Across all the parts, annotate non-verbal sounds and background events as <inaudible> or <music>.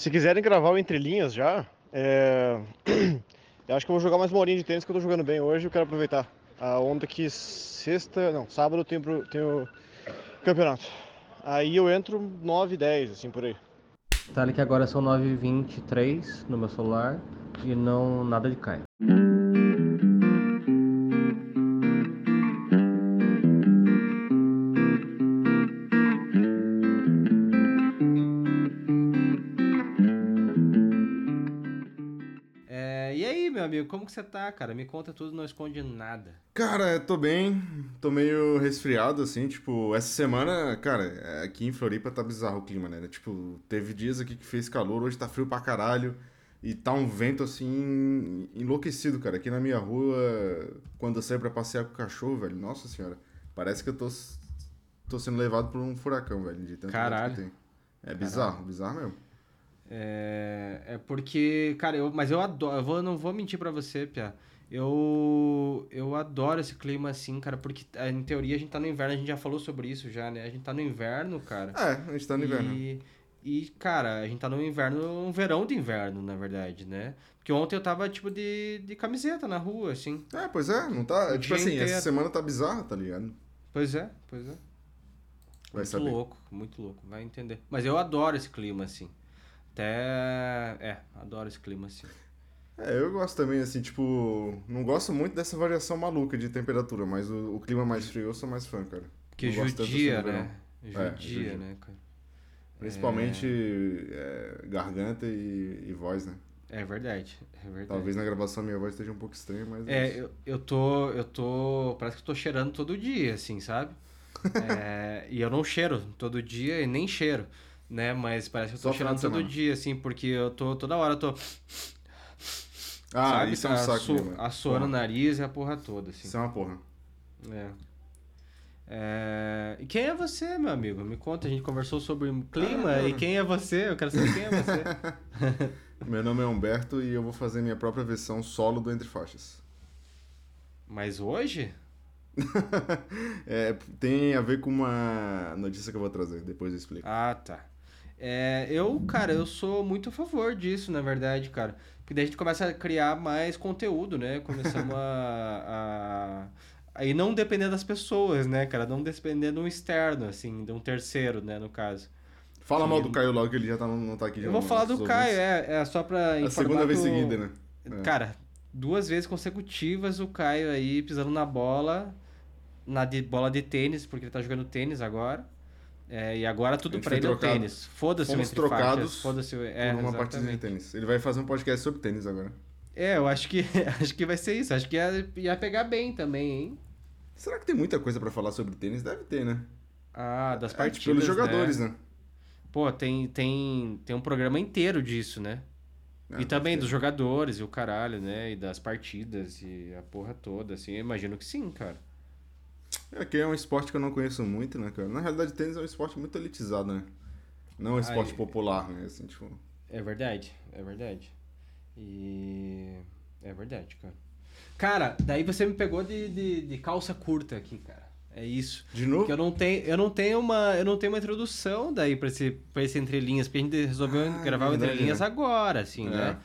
Se quiserem gravar o Entre Linhas já, é... <clears throat> eu acho que eu vou jogar mais uma horinha de tênis que eu tô jogando bem hoje eu quero aproveitar. A onda que sexta, não, sábado tenho, pro- tenho campeonato. Aí eu entro 9, 10, assim, por aí. Tá ali que agora são 9h23 no meu celular e não nada de Caio. Que você tá, cara? Me conta tudo, não esconde nada. Cara, eu tô bem, tô meio resfriado, assim, tipo, essa semana, cara, aqui em Floripa tá bizarro o clima, né? Tipo, teve dias aqui que fez calor, hoje tá frio pra caralho, e tá um vento, assim, enlouquecido, cara. Aqui na minha rua, quando eu saio pra passear com o cachorro, velho, nossa senhora, parece que eu tô, tô sendo levado por um furacão, velho, de tanto Caralho. que tem. É bizarro, bizarro mesmo. É, é porque, cara, eu, mas eu adoro, eu vou, não vou mentir pra você, Pia. Eu, eu adoro esse clima assim, cara, porque eh, em teoria a gente tá no inverno, a gente já falou sobre isso já, né? A gente tá no inverno, cara. É, a gente tá no inverno. E, e, cara, a gente tá no inverno, um verão de inverno, na verdade, né? Porque ontem eu tava, tipo, de, de camiseta na rua, assim. É, pois é, não tá. Tipo assim, inteiro. essa semana tá bizarra, tá ligado? Pois é, pois é. Vai muito saber. louco, muito louco, vai entender. Mas eu adoro esse clima, assim. Até. É, adoro esse clima, assim. É, eu gosto também, assim, tipo, não gosto muito dessa variação maluca de temperatura, mas o, o clima mais frio eu sou mais fã, cara. Porque Não gosto tanto judia, assim do né? verão. É, Judia, judia. né, cara? Principalmente é, garganta e, e voz, né? É verdade, é verdade. Talvez na gravação minha voz esteja um pouco estranha, mas... É, eu, eu tô. Eu tô. Parece que eu tô cheirando todo dia, assim, sabe? <laughs> É, e eu não cheiro todo dia e nem cheiro, né? Mas parece que eu tô Só cheirando todo dia, assim, porque eu tô toda hora, eu tô. Ah, sabe? isso é um saco mesmo. Assoando o nariz e a porra toda, assim. Isso é uma porra. É. É, E quem é você, meu amigo? Me conta, a gente conversou sobre clima Ah, e quem é você? Eu quero saber quem é você. <laughs> Meu nome é Humberto e eu vou fazer minha própria versão solo do Entre Faixas. Mas hoje? <laughs> É, tem a ver com uma notícia que eu vou trazer, depois eu explico. Ah, tá. É, eu, cara, eu sou muito a favor disso, na verdade, cara. Porque daí a gente começa a criar mais conteúdo, né? Começamos a, <laughs> a. Aí não depender das pessoas, né, cara? Não depender de um externo, assim, de um terceiro, né, no caso. Fala mal do Caio logo, que ele já tá, não tá aqui. Eu vou falar do. Caio, é, é só pra A informar segunda vez o- seguida, né? É. Cara, duas vezes consecutivas o Caio aí pisando na bola, na de, bola de tênis, porque ele tá jogando tênis agora. É, e agora tudo foi ele é o trocado. tênis. Foda-se o entre trocados Foda-se o... É, por uma partida de tênis. Ele vai fazer um podcast sobre tênis agora. É, eu acho que, <laughs> acho que vai ser isso. Acho que ia, ia pegar bem também, hein? Será que tem muita coisa pra falar sobre tênis? Deve ter, né? Ah, das É, partidas, pelos jogadores, né? Pô, tem, tem, tem um programa inteiro disso, né? É, e também dos jogadores e o caralho, né? E das partidas e a porra toda, assim. Eu imagino que sim, cara. É que é um esporte que eu não conheço muito, né, cara? Na realidade, tênis é um esporte muito elitizado, né? Não é um esporte popular, né? Assim, tipo... É verdade, é verdade. E. É verdade, cara. Cara, daí você me pegou de, de, de calça curta aqui, cara. É isso. De novo? Porque eu não tenho, eu não tenho uma, eu não tenho uma introdução daí pra esse, pra esse Entre Linhas, porque a gente resolveu Ah, gravar o Entre verdade, Linhas né? agora, assim, É. né?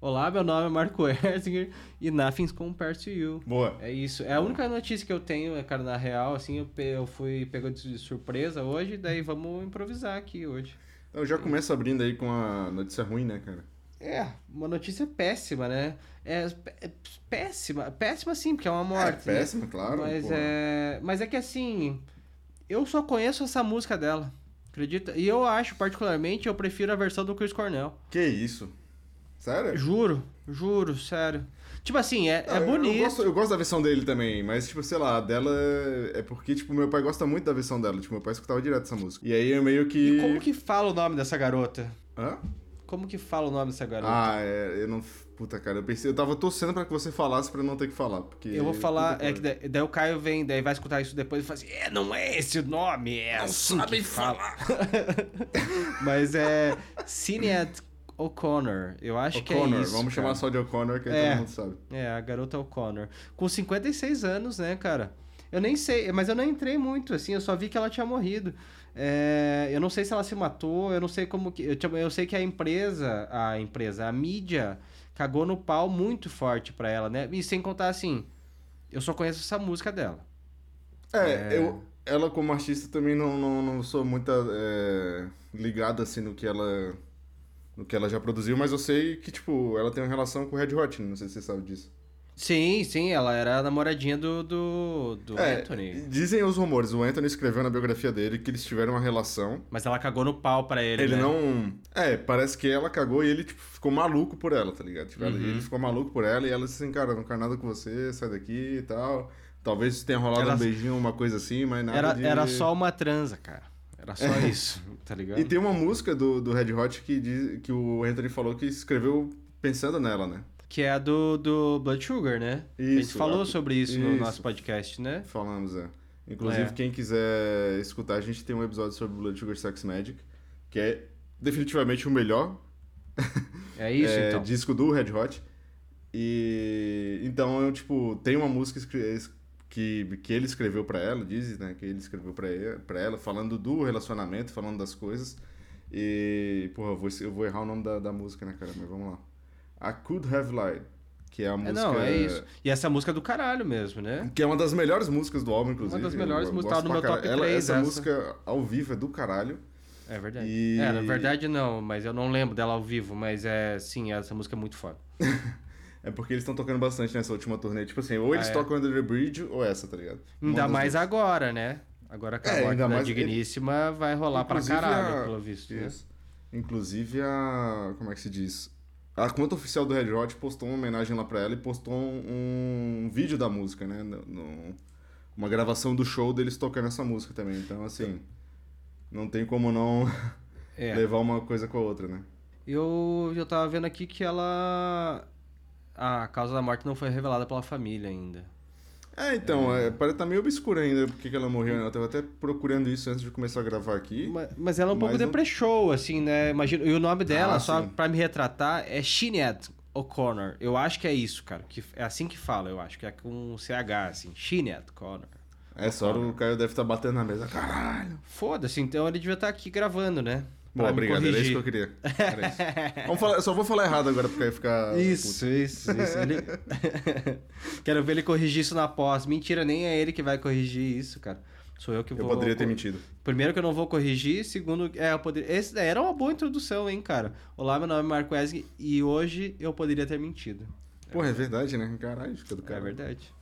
Olá, meu nome é Marco Erzinger e Nothing's Compared to You. Boa. É isso. É a única notícia que eu tenho, é, cara, na real, assim, eu, pe- eu fui pegou de surpresa hoje, daí vamos improvisar aqui hoje. Eu já começo abrindo aí com a notícia ruim, né, cara? É, uma notícia péssima, né? É, é péssima, péssima sim, porque é uma morte. é né? péssima, claro. Mas é, mas é que assim, eu só conheço essa música dela, acredita? E eu acho, particularmente, eu prefiro a versão do Chris Cornell. Que isso? Sério? Juro, juro, sério. Tipo assim, é, Não, é bonito. Eu gosto, eu gosto da versão dele também, mas, tipo, sei lá, a dela é- é porque, tipo, meu pai gosta muito da versão dela. Tipo, meu pai escutava direto essa música. E aí eu meio que. E como que fala o nome dessa garota? Hã? Como que fala o nome dessa garota? Ah, é, eu não. Puta, cara, eu pensei. Eu tava torcendo pra que você falasse pra não ter que falar. Porque. eu vou falar, é que daí, daí o Caio vem, daí vai escutar isso depois e fala assim, é, não é esse o nome, é Não assim sabem que fala. <laughs> Mas é Cinead O'Connor, eu acho que é isso. vamos chamar cara. só de O'Connor, que aí É. todo mundo sabe. É, a garota O'Connor. Com 56 anos, né, cara? Eu nem sei, mas eu não entrei muito, assim, eu só vi que ela tinha morrido. É, eu não sei se ela se matou, eu não sei como que. Eu, eu sei que a empresa, a empresa, a mídia, cagou no pau muito forte pra ela, né? E sem contar assim, eu só conheço essa música dela. É, eu, ela como artista também não, não, não sou muito é, ligado assim no que ela no que ela já produziu, mas eu sei que tipo ela tem uma relação com o Red Hot, não sei se você sabe disso. Sim, sim, ela era a namoradinha do, do, do É, Anthony. dizem os rumores, o Anthony escreveu na biografia dele que eles tiveram uma relação. Mas ela cagou no pau pra ele, Ele né? não. É, parece que ela cagou e ele tipo, ficou maluco por ela, tá ligado? Tipo, Uhum. ele ficou maluco por ela e ela disse assim, cara, não quero nada com você, sai daqui e tal. Talvez tenha rolado Era- um beijinho, uma coisa assim, mas nada Era, de... era só uma transa, cara. Era só isso, tá ligado? E tem uma música do, do Red Hot que, diz, que o Anthony falou que escreveu pensando nela, né? Que é a do, do Blood Sugar, né? a gente Isso, falou a- sobre isso, no isso. nosso podcast, né? Falamos, é. Inclusive, É. quem quiser escutar, a gente tem um episódio sobre Blood Sugar Sex Magic, que é definitivamente o melhor É isso, <laughs> é, então. disco do Red Hot. E então, eu, tipo, tem uma música que, que ele escreveu pra ela, diz, né? Que ele escreveu pra ela, ela, falando do relacionamento, falando das coisas. E, porra, eu vou, eu vou errar o nome da, da música, né, cara? Mas vamos lá. I Could Have Lied, que é a É, música... não, é isso. E essa música é do caralho mesmo, né? Que é uma das melhores músicas do álbum, inclusive. Uma das melhores músicas, gosto tá no meu top caralho. Ela- 3 Essa essa. música ao vivo é do caralho. É verdade. E- É, na verdade não, mas eu não lembro dela ao vivo, mas é, sim, essa música é muito foda. <laughs> É porque eles estão tocando bastante nessa última turnê. Tipo assim, ou eles Ah, é? tocam Under the Bridge ou essa, tá ligado? Ainda mais duas. agora, né? Agora com a É, mais- Digníssima vai rolar pra Inclusive caralho, a- pelo visto, né? Isso. Inclusive a. Como é que se diz? A conta oficial do Red Hot postou uma homenagem lá pra ela e postou um, um vídeo da música, né? No- no- uma gravação do show deles tocando essa música também. Então, assim. Não tem como não É. <laughs> levar uma coisa com a outra, né? Eu, eu tava vendo aqui que ela. A causa da morte não foi revelada pela família ainda. É, então, é. parece que tá meio obscuro ainda porque que ela morreu. né? Eu tava até procurando isso antes de começar a gravar aqui. Ma- Mas ela é um pouco Mas não- depresshow, assim, né? Imagina, e o nome dela, Ah, só pra me retratar, é Sinead O'Connor. Eu acho que é isso, cara. Que é assim que fala, eu acho, que é com CH, assim. Sinead O'Connor. Essa hora o Caio deve estar batendo na mesa. Caralho! Foda-se, então ele devia estar aqui gravando, né? Bom, obrigado, era isso que eu queria. <laughs> Vamos falar, eu só vou falar errado agora porque aí ficar. Isso, isso, isso. Ele- <laughs> Quero ver ele corrigir isso na pós. Mentira, nem é ele que vai corrigir isso, cara. Sou eu que Eu vou. poderia ter mentido. Primeiro que eu não vou corrigir, segundo, é, eu poderia. Esse daí era uma boa introdução, hein, cara. Olá, meu nome é Marco Wesley e hoje eu poderia ter mentido. Porra, é verdade, né? Caralho, fica do É cara. verdade.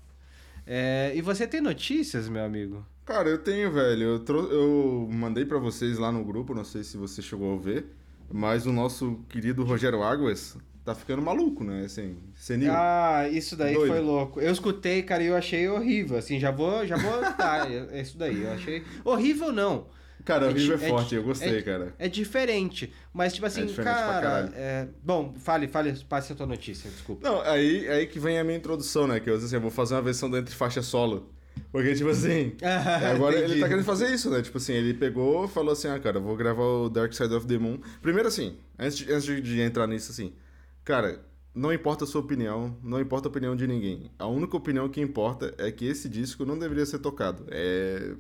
É, e você tem notícias, meu amigo? Cara, eu tenho, velho. Eu, trou- eu mandei pra vocês lá no grupo, não sei se você chegou a ver, mas o nosso querido Rogério Águas tá ficando maluco, né? Assim, senil. Ah, isso daí Doido. foi louco. Eu escutei, cara, e eu achei horrível. Assim, já vou, já vou <laughs> dar. É isso daí. Eu achei horrível não. cara, o é Rio é é forte, di- eu gostei, é- cara. É diferente, mas tipo assim, pra cara, é... bom, fale, fale, passe a tua notícia, desculpa. Não, aí, aí que vem a minha introdução, né? Que eu, assim, eu vou fazer uma versão da entre faixa solo. Porque, tipo assim, <laughs> agora ele Entendi. tá querendo fazer isso, né? Tipo assim, ele pegou e falou assim, ah, cara, eu vou gravar o Dark Side of the Moon. Primeiro assim, antes de, antes de- entrar nisso, assim, cara, não importa a sua opinião, não importa a opinião de ninguém. A única opinião que importa é que esse disco não deveria ser tocado. É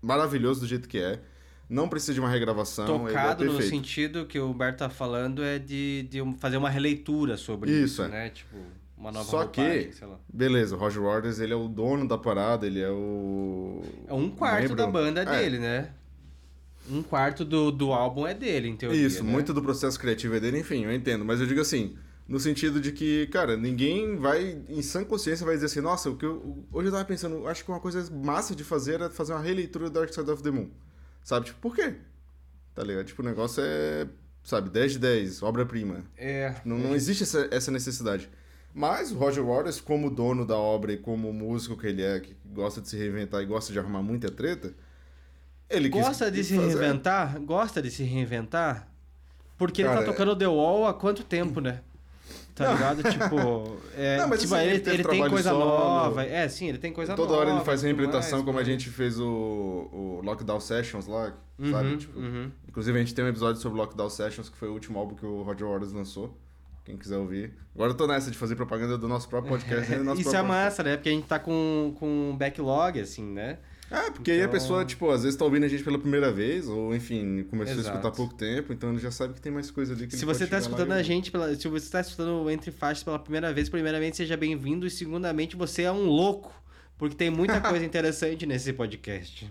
maravilhoso do jeito que é. Não precisa de uma regravação. Tocado ele é no sentido que o Humberto tá falando é de, de fazer uma releitura sobre isso, Isso, é. né? Tipo, uma nova Só roupagem, que-. Beleza, o Roger Waters, ele é o dono da parada, ele é o... É um quarto da banda É, dele, né? Um quarto do, do álbum é dele, em teoria, Isso, né? muito do processo criativo é dele, enfim, eu entendo. Mas eu digo assim, no sentido de que, cara, ninguém vai, em sã consciência, vai dizer assim, nossa, o que eu, hoje eu tava pensando, acho que uma coisa massa de fazer era fazer uma releitura do Dark Side of the Moon. Sabe, tipo, por quê? Tá ligado? Tipo, o negócio é, sabe, 10 de 10, obra-prima. É, Não, não existe essa, essa necessidade. Mas o Roger Waters, como dono da obra e como músico que ele é, que gosta de se reinventar e gosta de arrumar muita treta, ele quis- Gosta de quis se fazer. reinventar? Gosta de se reinventar? Porque ele Cara, tá tocando The Wall há quanto tempo, né? Tá ligado? Tipo, <laughs> é, Não, mas tipo, assim, ele, ele ele tem coisa solo. nova. É, sim, ele tem coisa Toda nova. hora ele faz tudo reimplementação, mais, como a mas- gente fez o, o Lockdown Sessions lá, Uhum, sabe? Tipo, uhum. Inclusive, a gente tem um episódio sobre Lockdown Sessions, que foi o último álbum que o Roger Waters lançou. Quem quiser ouvir. Agora eu tô nessa de fazer propaganda do nosso próprio podcast. <laughs> Do nosso Isso é próprio massa, né? Porque a gente tá com, com um backlog, assim, né? É, porque aí a Então- pessoa, tipo, às vezes tá ouvindo a gente pela primeira vez, ou enfim, começou Exato. a escutar há pouco tempo, então ele já sabe que tem mais coisa ali que Se ele você tá escutando a gente, pela, se você tá escutando Entre Faixas pela primeira vez, primeiramente, seja bem-vindo, e segundamente, você é um louco, porque tem muita <laughs> coisa interessante nesse podcast.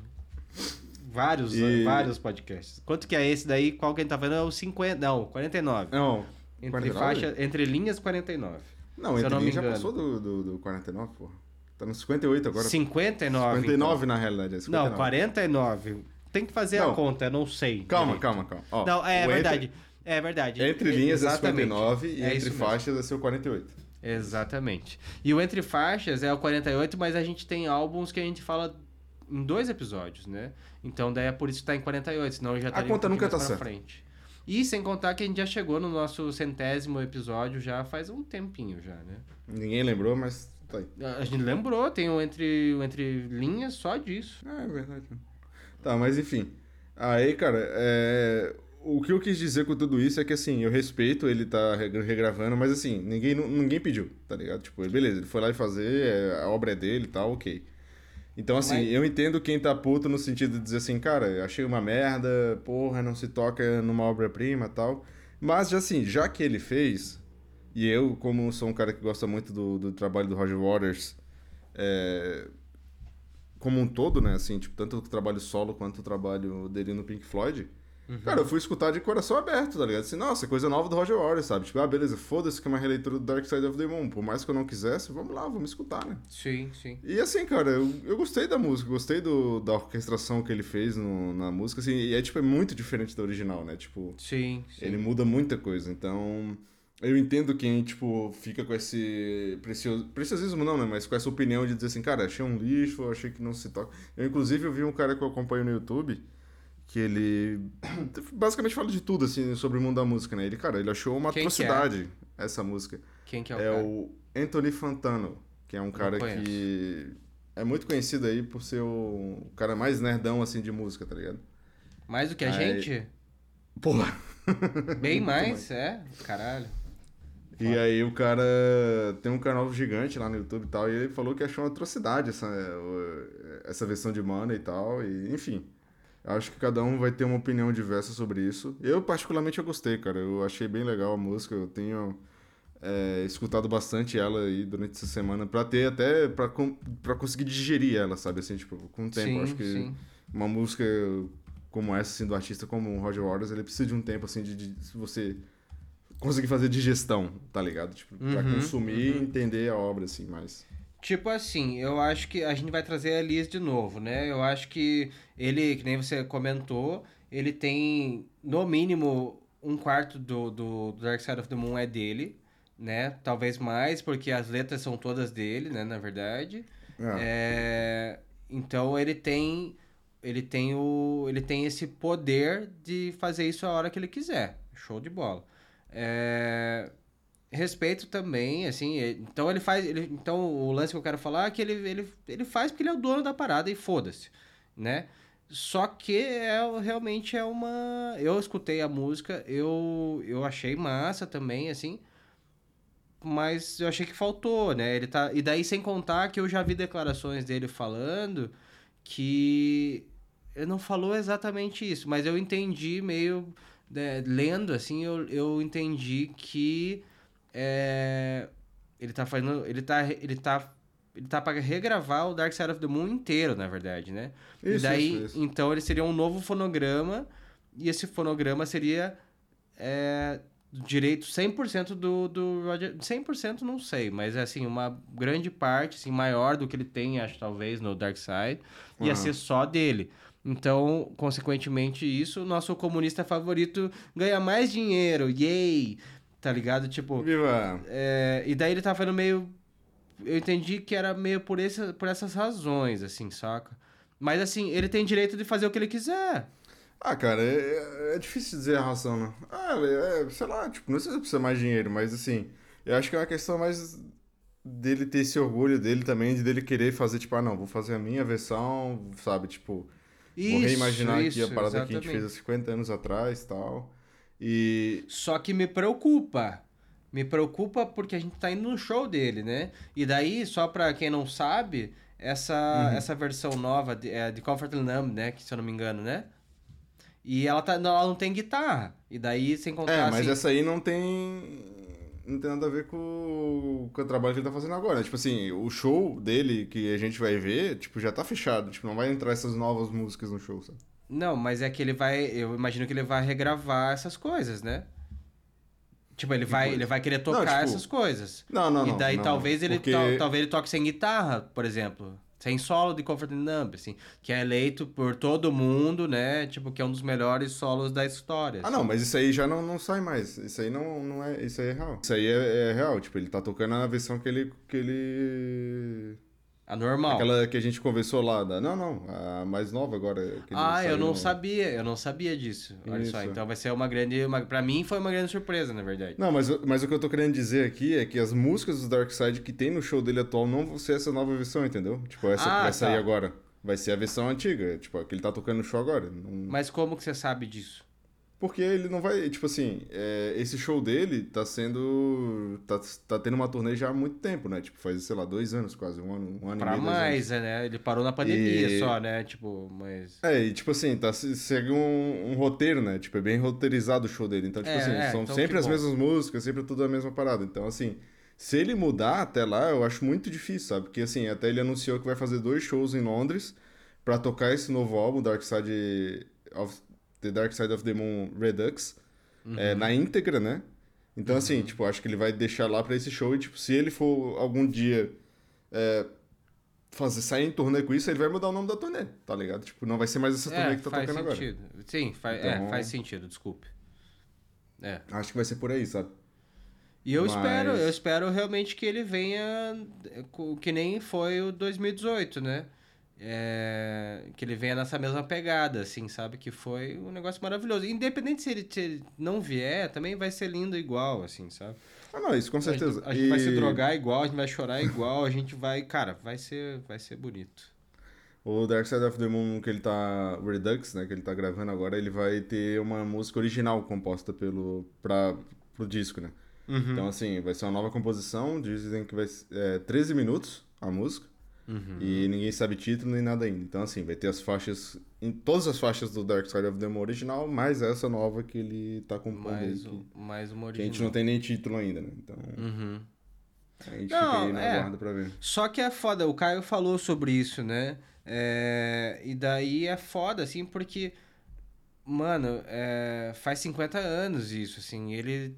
Vários, E- vários podcasts. Quanto que é esse daí? Qual que a gente tá falando? É o 50, não, 49. Não, Entre 49? faixa, entre linhas 49. Não, entre não me linhas já passou do, do, do 49, pô. Tá no 58 agora. 59. 59 na realidade, é então. 59. Não, 49. Tem que fazer a Não. conta, eu não sei. Calma, direito. calma, calma. Ó, Não, é o verdade. É verdade. Entre, entre linhas é Exatamente. 59 e É entre faixas é seu 48. Exatamente. E o Entre Faixas é o 48, mas a gente tem álbuns que a gente fala em dois episódios, né? Então daí é por isso que tá em 48, senão já estaria conta um nunca tá certa. frente. E sem contar que a gente já chegou no nosso centésimo episódio já faz um tempinho já, né? Ninguém lembrou, mas tá aí. A gente lembrou, tem o Entre, o entre Linhas só disso. Ah, é verdade. Tá, mas enfim. Aí, cara, é... o que eu quis dizer com tudo isso é que, assim, eu respeito ele tá re- regravando, mas, assim, ninguém, ninguém pediu, tá ligado? Tipo, beleza, ele foi lá e fazer, é, a obra é dele e tal, ok. Então, assim, Mas- eu entendo quem tá puto no sentido de dizer assim, cara, achei uma merda, porra, não se toca numa obra-prima tal. Mas, já assim, já que ele fez, e eu, como sou um cara que gosta muito do, do trabalho do Roger Waters, é, como um todo, né? Assim, tipo, tanto o trabalho solo quanto o trabalho dele no Pink Floyd. Cara, eu fui escutar de coração aberto, tá ligado? Assim, nossa, coisa nova do Roger Waters, sabe? Tipo, ah, beleza, foda-se que é uma releitura do Dark Side of the Moon. Por mais que eu não quisesse, vamos lá, vamos escutar, né? Sim, sim. E assim, cara, eu, eu gostei da música, gostei do, da orquestração que ele fez no- na música, assim, e é, tipo, é muito diferente da original, né? Tipo, Sim, sim. ele muda muita coisa, então... Eu entendo quem, tipo, fica com esse precioso, preciosismo não, né? Mas com essa opinião de dizer assim, cara, achei um lixo, achei que não se toca. Eu, inclusive, eu vi um cara que eu acompanho no YouTube, que ele <clears throat> basicamente fala de tudo, assim, sobre o mundo da música, né? Ele, cara, ele achou uma Quem que é? atrocidade essa música. Quem que é o É cara? o Anthony Fantano, que é um cara que é muito conhecido aí por ser o cara mais nerdão, assim, de música, tá ligado? Mais do que a Aí- gente? Porra! <laughs> Bem Muito mais, é? Caralho. E aí o cara tem um canal gigante lá no YouTube e tal, e ele falou que achou uma atrocidade essa, essa versão de Mana e tal, e enfim. Acho que cada um vai ter uma opinião diversa sobre isso. Eu, particularmente, eu gostei, cara. Eu achei bem legal a música. Eu tenho é, escutado bastante ela aí durante essa semana pra ter até... Pra conseguir digerir ela, sabe? Assim, tipo, com o tempo. sim, Acho que sim. uma música como essa, assim, do artista como o Roger Waters, ele precisa de um tempo, assim, de, de você conseguir fazer digestão, tá ligado? Tipo, pra Uhum, consumir e entender a obra, assim, mais. Tipo assim, eu acho que a gente vai trazer a Liz de novo, né? Eu acho que ele, que nem você comentou, ele tem, no mínimo, um quarto do, do, do Dark Side of the Moon é dele, né? Talvez mais, porque as letras são todas dele, né? Na verdade. É. É, então ele tem ele tem o ele tem esse poder de fazer isso a hora que ele quiser show de bola É, respeito também assim ele- então ele faz ele, então o lance que eu quero falar é que ele, ele, ele faz porque ele é o dono da parada e foda-se né só que é realmente é uma eu escutei a música eu eu achei massa também assim mas eu achei que faltou, né? Ele tá e daí sem contar que eu já vi declarações dele falando que ele não falou exatamente isso, mas eu entendi meio né, lendo assim, eu, eu entendi que é, ele tá fazendo, ele tá ele tá ele tá para regravar o Dark Side of the Moon inteiro, na verdade, né? e Isso, daí, isso, isso. então ele seria um novo fonograma e esse fonograma seria é, direito 100% do, do Roger... 100% não sei, mas assim, uma grande parte, assim, maior do que ele tem, acho, talvez, no Dark Side, ia Aham. ser só dele. Então, consequentemente, isso, nosso comunista favorito ganha mais dinheiro, yay! Tá ligado? Tipo, Viva! é, e daí ele tá falando meio. Eu entendi que era meio por, esse, por essas razões, assim, saca? Mas assim, ele tem direito de fazer o que ele quiser. Ah, cara, é, é difícil dizer a razão, né? Ah, é, sei lá, tipo, não sei se precisa mais dinheiro, mas assim, eu acho que é uma questão mais dele ter esse orgulho dele também, de dele querer fazer, tipo, ah, não, vou fazer a minha versão, sabe, tipo, vou reimaginar aqui a isso, parada que a gente exatamente. fez há 50 anos atrás e tal. E. Só que me preocupa. Me preocupa porque a gente tá indo no show dele, né? E daí, só pra quem não sabe, essa, Uhum. essa versão nova de, é, de Comfortably Numb, né? Que se eu não me engano, né? E ela, tá, não, ela não tem guitarra. E daí, sem contar É, mas assim... essa aí não tem. Não tem nada a ver com, com o trabalho que ele tá fazendo agora. né? Tipo assim, o show dele que a gente vai ver, tipo, já tá fechado. Tipo, não vai entrar essas novas músicas no show, sabe? Não, mas é que ele vai. Eu imagino que ele vai regravar essas coisas, né? Tipo, ele vai, ele vai querer tocar tipo, essas coisas. Não, não, não. e daí não, talvez não. ele Porque... tal- talvez ele toque sem guitarra, por exemplo. Sem solo de Comfort Numb, assim. Que é eleito por todo mundo, né? Tipo, que é um dos melhores solos da história. Ah, assim. não, mas isso aí já não, não sai mais. Isso aí não, não é. Isso aí é real. Isso aí é, é real. Tipo, ele tá tocando a versão que ele. que ele. A normal. Aquela que a gente conversou lá. Da... Não, não. A mais nova agora. Ah, eu não no- sabia, eu não sabia disso. Olha só, Isso. então vai ser uma grande. Uma, pra mim foi uma grande surpresa, na verdade. Não, mas, mas o que eu tô querendo dizer aqui é que as músicas do Dark Side que tem no show dele atual não vão ser essa nova versão, entendeu? Tipo, essa Ah, que vai sair tá. agora. Vai ser a versão antiga, tipo, a que ele tá tocando no show agora. Não- Mas como que você sabe disso? Porque ele não vai. Tipo assim, é, esse show dele tá sendo. Tá, tá tendo uma turnê já há muito tempo, né? Tipo, faz, sei lá, dois anos quase, um ano, um ano Pra e meio. dois mais, né? Ele parou na pandemia E- só, né? Tipo, mas. É, e tipo assim, tá, se- segue um, um roteiro, né? Tipo, é bem roteirizado o show dele. Então, tipo É, assim, é, são então sempre as bom. mesmas músicas, sempre tudo a mesma parada. Então, assim, se ele mudar até lá, eu acho muito difícil, sabe? Porque, assim, até ele anunciou que vai fazer dois shows em Londres pra tocar esse novo álbum, Dark Side of The Dark Side of the Moon Redux, Uhum. é, na íntegra, né? Então, assim, tipo, acho que ele vai deixar lá pra esse show e, tipo, se ele for algum dia é, fazer, sair em turnê com isso, ele vai mudar o nome da turnê, tá ligado? Tipo, não vai ser mais essa turnê É, que tá tocando agora. sentido. Sim, fa Então- é, faz sentido, desculpe. É. Acho que vai ser por aí, sabe? E eu Mas- espero, eu espero realmente que ele venha é, que nem foi o 2018, né? É, que ele venha nessa mesma pegada, assim, sabe? Que foi um negócio maravilhoso. Independente se ele, se ele não vier, também vai ser lindo igual, assim, sabe? Ah, não, isso com certeza. A gente, a gente vai se drogar igual, a gente vai chorar igual, a gente vai. Cara, vai ser, vai ser bonito. O Dark Side of the Moon que ele tá. o Redux, né? Que ele tá gravando agora, ele vai ter uma música original composta pelo. Pra, pro disco, né? Uhum. Então, assim, vai ser uma nova composição. Dizem que vai ser é, 13 minutos a música. Uhum. E ninguém sabe título nem nada ainda. Então, assim, vai ter as faixas. Em todas as faixas do Dark Side of the Moon original, mais essa nova que ele tá compondo mais, Que, mais uma que a original. gente não tem nem título ainda, né? Então, Uhum. a gente Não, fica aí na é. guarda pra ver. Só que é foda, o Caio falou sobre isso, né? É, e daí é foda, assim, porque, mano, é, faz 50 anos isso, assim, ele...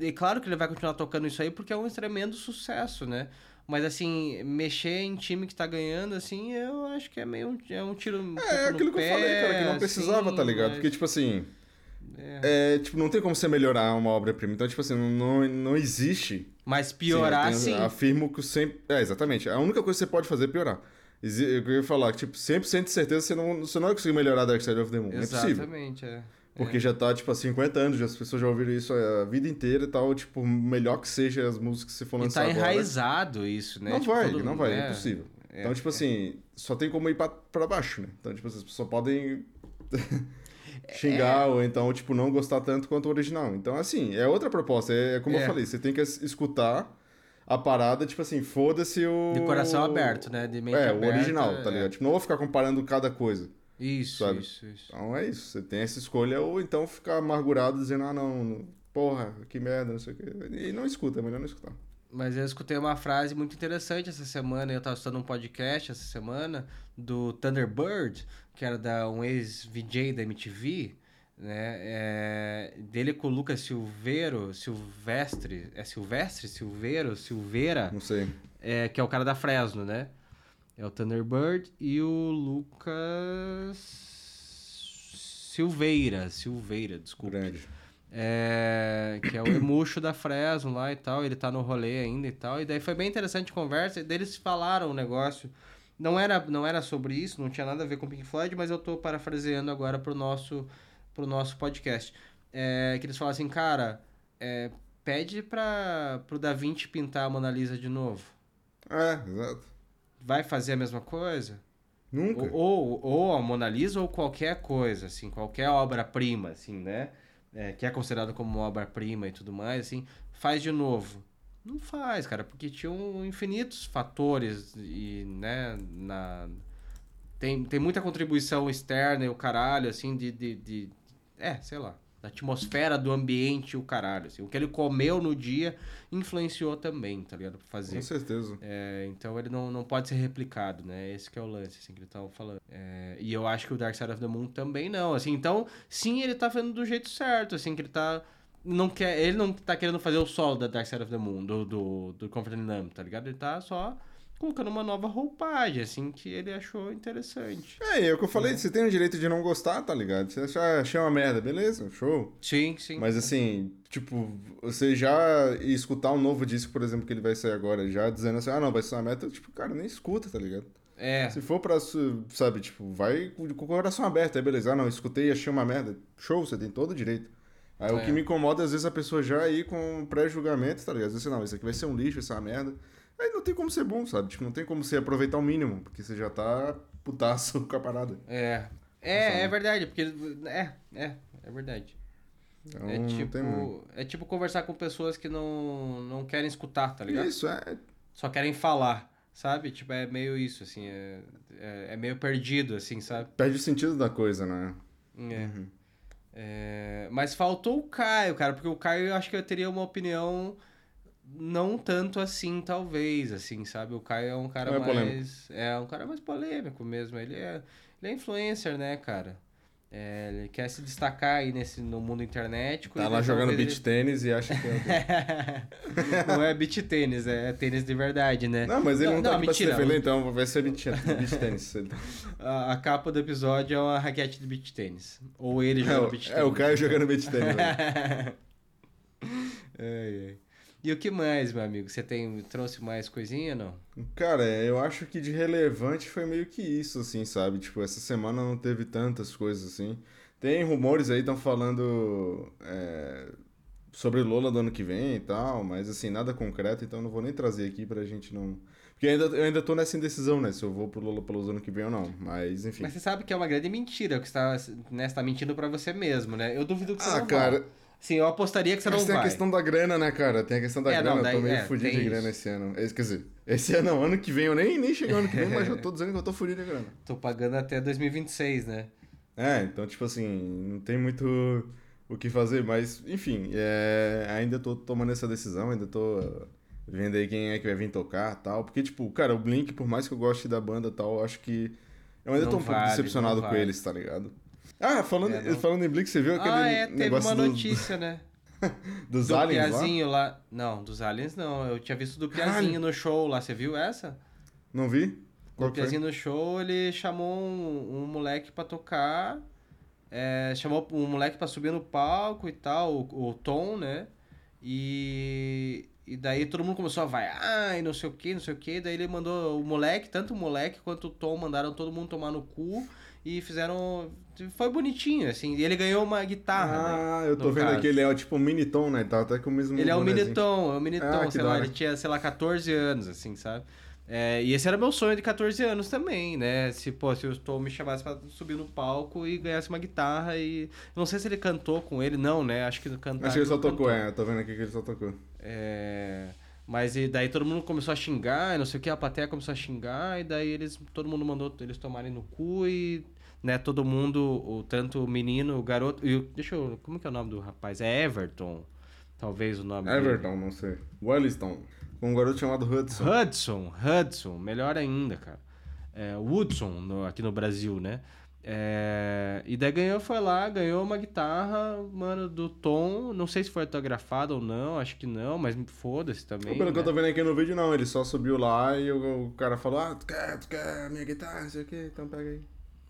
E claro que ele vai continuar tocando isso aí porque é um tremendo sucesso, né? Mas, assim, mexer em time que tá ganhando, assim, eu acho que é meio um, é um tiro um É aquilo que eu falei, cara, que não precisava, assim, tá ligado? mas- Porque, tipo assim. é. É, tipo, não tem como você melhorar uma obra-prima. Então, tipo assim, não, não existe. Mas piorar, Sim, tenho- Afirmo que sempre. É, exatamente. A única coisa que você pode fazer é piorar. Eu ia falar que, tipo, 100% de certeza você não, você não vai conseguir melhorar Dark Side of the Moon. É possível. Exatamente, é. Porque já tá, tipo, há 50 anos, já as pessoas já ouviram isso a vida inteira e tal. Tipo, melhor que seja as músicas que você for E lançar tá agora. enraizado isso, né? Não Tipo, vai, todo- não vai, é é, impossível. é, então, tipo assim, só tem como ir pra, pra baixo, né? Então, tipo, as pessoas só podem <laughs> xingar ou então, tipo, não gostar tanto quanto o original. Então, assim, é outra proposta. É, é como É. eu falei, você tem que es- escutar a parada, tipo assim, foda-se o... De coração aberto, né? De mente É, aberta, o original, tá é. ligado? Tipo, não vou ficar comparando cada coisa. Isso, sabe? isso, isso. Então é isso, você tem essa escolha ou então ficar amargurado dizendo, ah, não, porra, que merda, não sei o quê. E não escuta, é melhor não escutar. Mas eu escutei uma frase muito interessante essa semana. Eu tava escutando um podcast essa semana do Thunderbird, que era da um ex-VJ da MTV, né? É, dele com o Lucas Silveiro, Silvestre, é Silvestre, Silveiro, Silveira, Não sei. é, que é o cara da Fresno, né? É o Thunderbird e o Lucas Silveira, Silveira, desculpa. Grande. É, que é o Emuxo da Fresno lá e tal, ele tá no rolê ainda e tal. E daí foi bem interessante a conversa, e daí eles falaram um negócio. Não era, não era sobre isso, não tinha nada a ver com Pink Floyd, mas eu tô parafraseando agora pro nosso, pro nosso podcast. É, que eles falaram assim, cara, é, pede pra, pro Da Vinci pintar a Mona Lisa de novo. É, exato. Vai fazer a mesma coisa? Nunca. Ou, ou, ou a Mona Lisa ou qualquer coisa, assim, qualquer obra-prima, assim, né? é, que é considerado como obra-prima e tudo mais, assim, faz de novo. Não faz, cara, porque tinham infinitos fatores e, né, na... Tem, tem muita contribuição externa e o caralho, assim, de, de, de... É, sei lá da atmosfera do ambiente o caralho. Assim. O que ele comeu no dia influenciou também, tá ligado? Pra fazer. Com certeza. É, então ele não, não pode ser replicado, né? Esse que é o lance, assim, que ele tava falando. É, e eu acho que o Dark Side of the Moon também não, assim. Então, sim, ele tá fazendo do jeito certo, assim, que ele tá... Não quer, ele não tá querendo fazer o solo da Dark Side of the Moon, do, do, do Comfort and Numb, tá ligado? Ele tá só colocando uma nova roupagem, assim, que ele achou interessante. É, é o que eu falei, é. você tem o direito de não gostar, tá ligado? Você achar, achar uma merda, beleza, show. Sim, sim. Mas assim, tipo, você já escutar um novo disco, por exemplo, que ele vai sair agora, já dizendo assim, ah não, vai ser uma meta, tipo, cara, nem escuta, tá ligado? É. Se for pra, sabe, tipo, vai com o coração aberto, aí beleza, ah não, escutei achei uma merda, show, você tem todo o direito. Aí é. o que me incomoda, às vezes, a pessoa já ir com pré-julgamento, tá ligado? Às vezes, não, isso aqui vai ser um lixo, uma merda. Aí não tem como ser bom, sabe? Tipo, não tem como você aproveitar o mínimo, porque você já tá putaço <laughs> com a parada. É. É, é verdade, porque. É, é, é verdade. Então, é tipo, é tipo conversar com pessoas que não, não querem escutar, tá ligado? Isso, é. Só querem falar, sabe? Tipo, é meio isso, assim, é, é, é meio perdido, assim, sabe? Perde o sentido da coisa, né? É. Uhum. é. Mas faltou o Caio, cara, porque o Caio eu acho que eu teria uma opinião não tanto assim, talvez, assim, sabe? O Caio é um cara é mais. Polêmico. É um cara mais polêmico mesmo. Ele é, ele é influencer, né, cara? É, ele quer se destacar aí nesse, no mundo internet. Tá lá jogando beat ele... tênis e acha que é. <laughs> não é beat tênis, é tênis de verdade, né? Não, mas ele não, não tá não, aqui mentira, pra se defender, então vai ser beat, beat tênis. <laughs> a, a, capa do episódio é uma raquete de beat tênis. Ou ele jogando é, beat tênis. É, o Caio jogando beat tênis. <laughs> é, é. E o que mais, meu amigo? Você tem trouxe mais coisinha, não? Cara, eu acho que de relevante foi meio que isso, assim, sabe? Tipo, essa semana não teve tantas coisas assim. Tem rumores aí, estão falando é, sobre Lola do ano que vem e tal, mas assim, nada concreto, então não vou nem trazer aqui pra gente não. Porque ainda, eu ainda tô nessa indecisão, né? Se eu vou pro Lola pelo ano que vem ou não. Mas, enfim. Mas você sabe que é uma grande mentira, que você tá, né, você tá mentindo pra você mesmo, né? Eu duvido que você ah, não cara. Vai. Sim, eu apostaria que você Mas não tem vai. a questão da grana, né, cara? Tem a questão da é, grana. Não, daí, eu tô meio é, fudido de grana esse ano. Quer dizer, esse ano não, ano que vem. Eu nem, nem cheguei ano que vem, mas eu tô dizendo que eu tô fudido de grana. Tô pagando até 2026, né? É, então, tipo assim, não tem muito o que fazer. Mas, enfim, é, ainda tô tomando essa decisão, ainda tô vendo aí quem é que vai vir tocar tal. Porque, tipo, cara, o Blink, por mais que eu goste da banda tal, eu acho que. Eu ainda não tô um vale, pouco decepcionado com eles, tá ligado? Ah, falando, é, falando em Blink, você viu aquele ah, é, teve uma notícia, do... né? <laughs> dos do aliens Piazinho lá? lá? Não, dos aliens não. Eu tinha visto do Piazinho no show lá. Você viu essa? Não vi. Qual o Piazinho no show, ele chamou um, um moleque pra tocar. É, chamou um moleque pra subir no palco e tal, o, o Tom, né? E, e daí todo mundo começou a vaiar e não sei o que, não sei o que. Daí ele mandou o moleque, tanto o moleque quanto o Tom mandaram todo mundo tomar no cu e fizeram. Foi bonitinho, assim. E ele ganhou uma guitarra. Ah, né, eu tô vendo caso. aqui, ele é tipo um mini tom, né? Tá até com o mesmo. Ele é o mini tom, é o mini tom, ah, sei lá, ele tinha, sei lá, 14 anos, assim, sabe? É, e esse era meu sonho de 14 anos também, né? Se, pô, se o Tom me chamasse pra subir no palco e ganhasse uma guitarra e. Não sei se ele cantou com ele, não, né? Acho que cantar. Acho que ele só tocou, é. Eu tô vendo aqui que ele só tocou. É. Mas e daí todo mundo começou a xingar, não sei o que, a plateia começou a xingar, e daí eles, todo mundo mandou eles tomarem no cu e né, todo mundo, o, tanto o menino, o garoto. E, deixa eu. Como que é o nome do rapaz? É Everton. Talvez o nome Everton, dele. não sei. Welliston. Um garoto chamado Hudson. Hudson, Hudson, melhor ainda, cara. É, Woodson, no, aqui no Brasil, né? É, e daí ganhou, foi lá, ganhou uma guitarra, mano, do Tom. Não sei se foi autografado ou não, acho que não, mas foda-se também. Pelo né? que eu tô vendo aqui no vídeo, não. Ele só subiu lá e o, o cara falou: Ah, tu quer, tu quer minha guitarra, não sei o que, então pega aí.